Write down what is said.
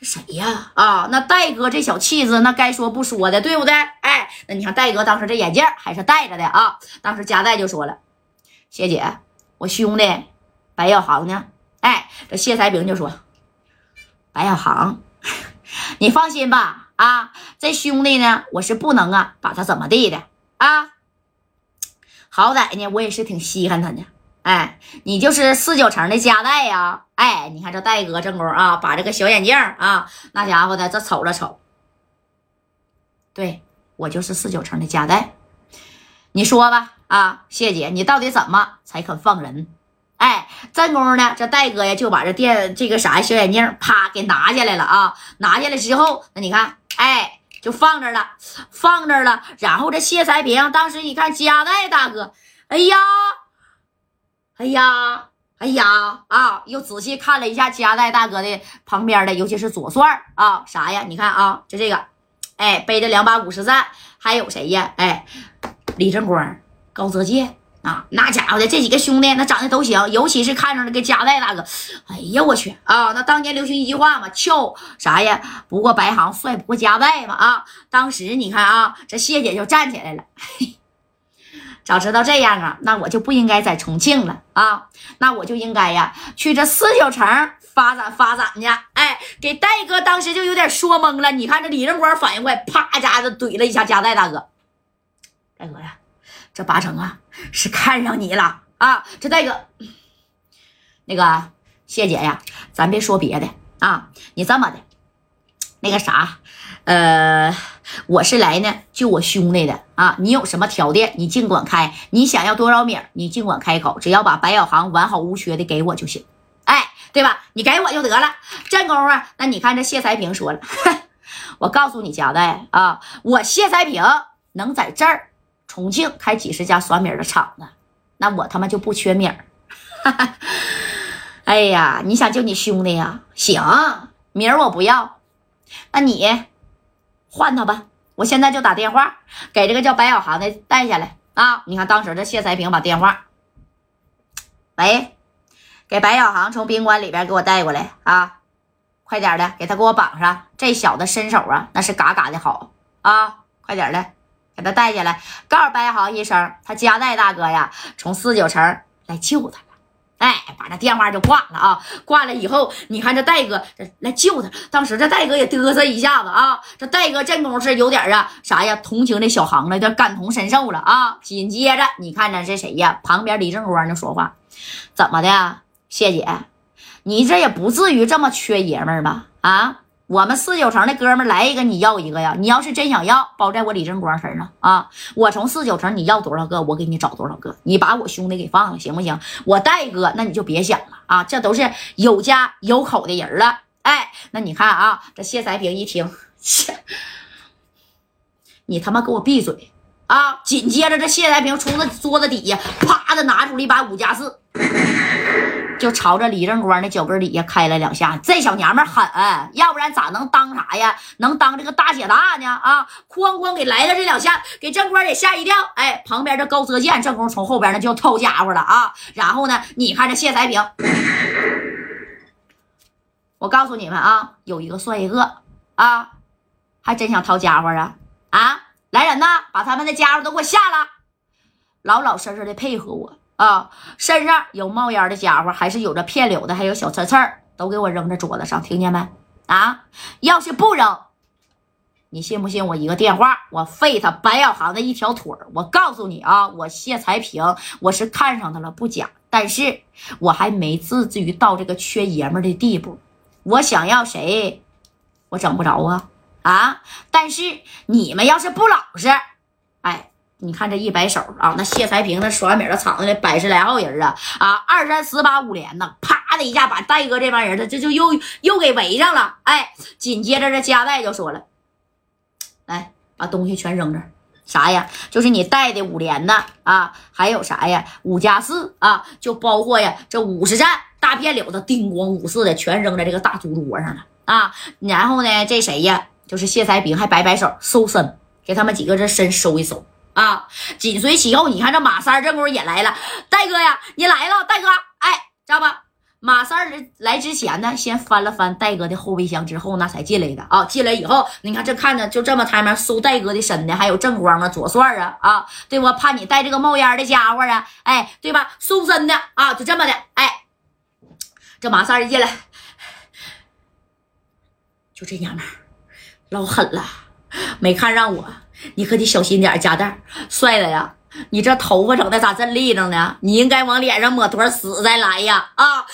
这谁呀？啊，那戴哥这小气质，那该说不说的，对不对？哎，那你看戴哥当时这眼镜还是戴着的啊。当时加代就说了：“谢姐，我兄弟白小航呢？”哎，这谢才平就说：“白小航，你放心吧，啊，这兄弟呢，我是不能啊把他怎么地的啊。好歹呢，我也是挺稀罕他的。哎，你就是四九城的夹带呀？哎，你看这戴哥正宫啊，把这个小眼镜啊，那家伙的这瞅了瞅，对我就是四九城的夹带。你说吧，啊，谢姐，你到底怎么才肯放人？”哎，正宫呢？这戴哥呀，就把这电这个啥小眼镜啪给拿下来了啊！拿下来之后，那你看，哎，就放这了，放这了。然后这谢才平当时一看，加代大哥，哎呀，哎呀，哎呀啊！又仔细看了一下加代大哥的旁边的，尤其是左帅啊，啥呀？你看啊，就这个，哎，背着两把五十赞，还有谁呀？哎，李正光、高泽健。啊，那家伙的这几个兄弟，那长得都行，尤其是看上那个加代大哥，哎呀，我去啊！那当年流行一句话嘛，俏啥呀？不过白行，帅不过加代嘛啊！当时你看啊，这谢姐就站起来了，嘿，早知道这样啊，那我就不应该在重庆了啊，那我就应该呀去这四九城发展发展去。哎，给戴哥当时就有点说懵了。你看这李正光反应快，啪家子怼了一下加代大哥，大哥呀。这八成啊是看上你了啊！这戴哥，那个谢姐呀，咱别说别的啊，你这么的，那个啥，呃，我是来呢救我兄弟的啊！你有什么条件，你尽管开，你想要多少米，你尽管开口，只要把白小航完好无缺的给我就行，哎，对吧？你给我就得了。这功夫，那你看这谢才平说了，我告诉你家代啊，我谢才平能在这儿。重庆开几十家酸米的厂子，那我他妈就不缺米儿。哎呀，你想救你兄弟呀？行，米儿我不要，那你换他吧。我现在就打电话给这个叫白小航的带下来啊！你看当时这谢才平把电话，喂，给白小航从宾馆里边给我带过来啊！快点的，给他给我绑上。这小子身手啊，那是嘎嘎的好啊！快点的。给他带下来，告诉白小航一声，他家代大哥呀，从四九城来救他。哎，把这电话就挂了啊！挂了以后，你看这戴哥这来救他，当时这戴哥也嘚瑟一下子啊。这戴哥这功夫是有点啊啥呀，同情这小航了，有点感同身受了啊。紧接着，你看着这谁呀？旁边李正光就说话，怎么的，谢姐，你这也不至于这么缺爷们儿吧？啊？我们四九城的哥们来一个，你要一个呀？你要是真想要，包在我李正光身上啊！我从四九城，你要多少个，我给你找多少个。你把我兄弟给放了，行不行？我戴哥，那你就别想了啊！这都是有家有口的人了。哎，那你看啊，这谢才平一听，切，你他妈给我闭嘴啊！紧接着，这谢才平从那桌子底下啪的拿出了一把五加四。就朝着李正光的脚跟底下开了两下，这小娘们狠，要不然咋能当啥呀？能当这个大姐大呢？啊，哐哐给来了这两下，给正光也吓一跳。哎，旁边这高泽健正宫从后边呢就要掏家伙了啊！然后呢，你看这谢才平，我告诉你们啊，有一个算一个啊，还真想掏家伙啊啊！来人呐，把他们的家伙都给我下了，老老实实的配合我。啊，身上有冒烟的家伙，还是有着片柳的，还有小刺刺儿，都给我扔在桌子上，听见没？啊，要是不扔，你信不信我一个电话，我废他白小航的一条腿儿？我告诉你啊，我谢才平，我是看上他了不假，但是我还没至于到这个缺爷们的地步。我想要谁，我整不着啊啊！但是你们要是不老实，哎。你看这一摆手啊，那谢才平那耍米的场子里百十来号人啊啊，二三十八五连呢，啪的一下把戴哥这帮人他这就又又给围上了。哎，紧接着这加代就说了：“来，把东西全扔这，啥呀？就是你带的五连的啊，还有啥呀？五加四啊，就包括呀这五十战大片柳子，叮咣五四的全扔在这个大猪桌上了啊。然后呢，这谁呀？就是谢才平还摆摆手收身，给他们几个这身收一收。”啊！紧随其后，你看这马三这功夫也来了。戴哥呀，你来了，戴哥！哎，知道吧？马三来来之前呢，先翻了翻戴哥的后备箱，之后那才进来的啊。进来以后，你看这看着就这么台面搜戴哥的身的，还有正光啊、左帅啊啊，对不？怕你带这个冒烟的家伙啊，哎，对吧？搜身的啊，就这么的，哎，这马三一进来，就这娘们老狠了，没看让我，你可得小心点，夹带帅的呀。你这头发整的咋这立正呢？你应该往脸上抹坨屎再来呀！啊！